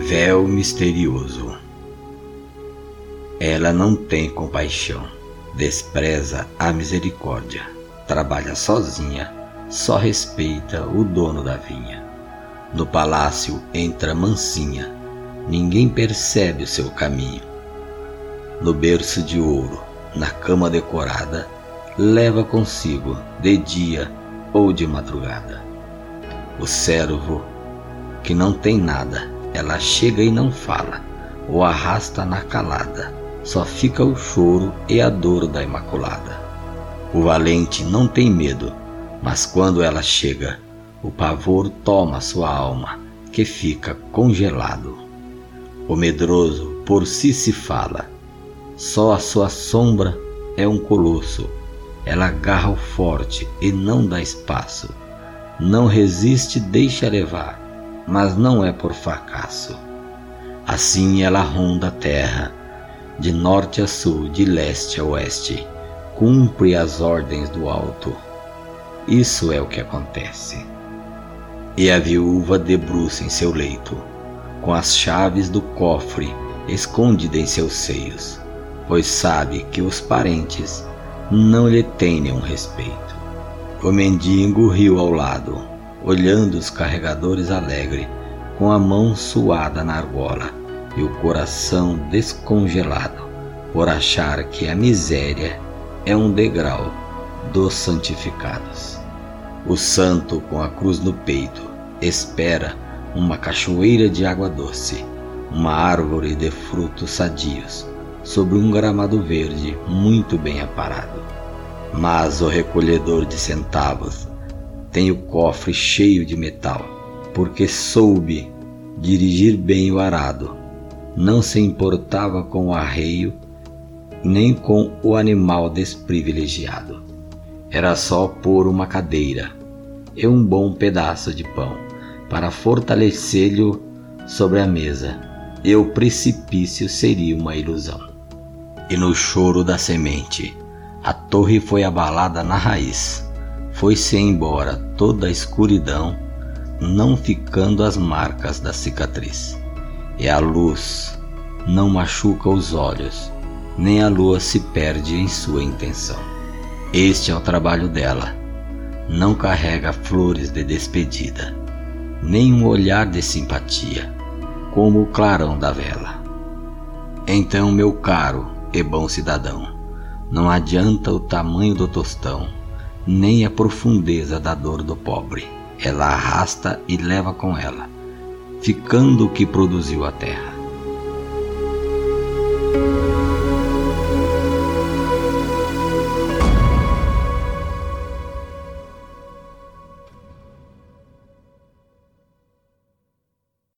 Véu misterioso. Ela não tem compaixão, despreza a misericórdia, trabalha sozinha, só respeita o dono da vinha. No palácio entra mansinha, ninguém percebe o seu caminho. No berço de ouro, na cama decorada, leva consigo, de dia ou de madrugada. O servo, que não tem nada, ela chega e não fala, o arrasta na calada, só fica o choro e a dor da Imaculada. O valente não tem medo, mas quando ela chega, o pavor toma sua alma, que fica congelado. O medroso por si se fala, só a sua sombra é um colosso. Ela agarra o forte e não dá espaço. Não resiste, deixa levar, mas não é por fracasso. Assim ela ronda a terra, de norte a sul, de leste a oeste, cumpre as ordens do alto. Isso é o que acontece. E a viúva debruça em seu leito, com as chaves do cofre escondida em seus seios, pois sabe que os parentes não lhe têm nenhum respeito. O mendigo riu ao lado, olhando os carregadores alegre, com a mão suada na argola e o coração descongelado, por achar que a miséria é um degrau dos santificados. O santo, com a cruz no peito, espera uma cachoeira de água doce, uma árvore de frutos sadios, sobre um gramado verde muito bem aparado. Mas o recolhedor de centavos tem o cofre cheio de metal, porque soube dirigir bem o arado. Não se importava com o arreio, nem com o animal desprivilegiado. Era só pôr uma cadeira e um bom pedaço de pão para fortalecê-lhe sobre a mesa, e o precipício seria uma ilusão. E no choro da semente, a torre foi abalada na raiz. Foi-se embora toda a escuridão, não ficando as marcas da cicatriz. E a luz não machuca os olhos, nem a lua se perde em sua intenção. Este é o trabalho dela. Não carrega flores de despedida nem um olhar de simpatia, como o clarão da vela. Então, meu caro e bom cidadão, não adianta o tamanho do tostão, nem a profundeza da dor do pobre. Ela arrasta e leva com ela, ficando o que produziu a terra.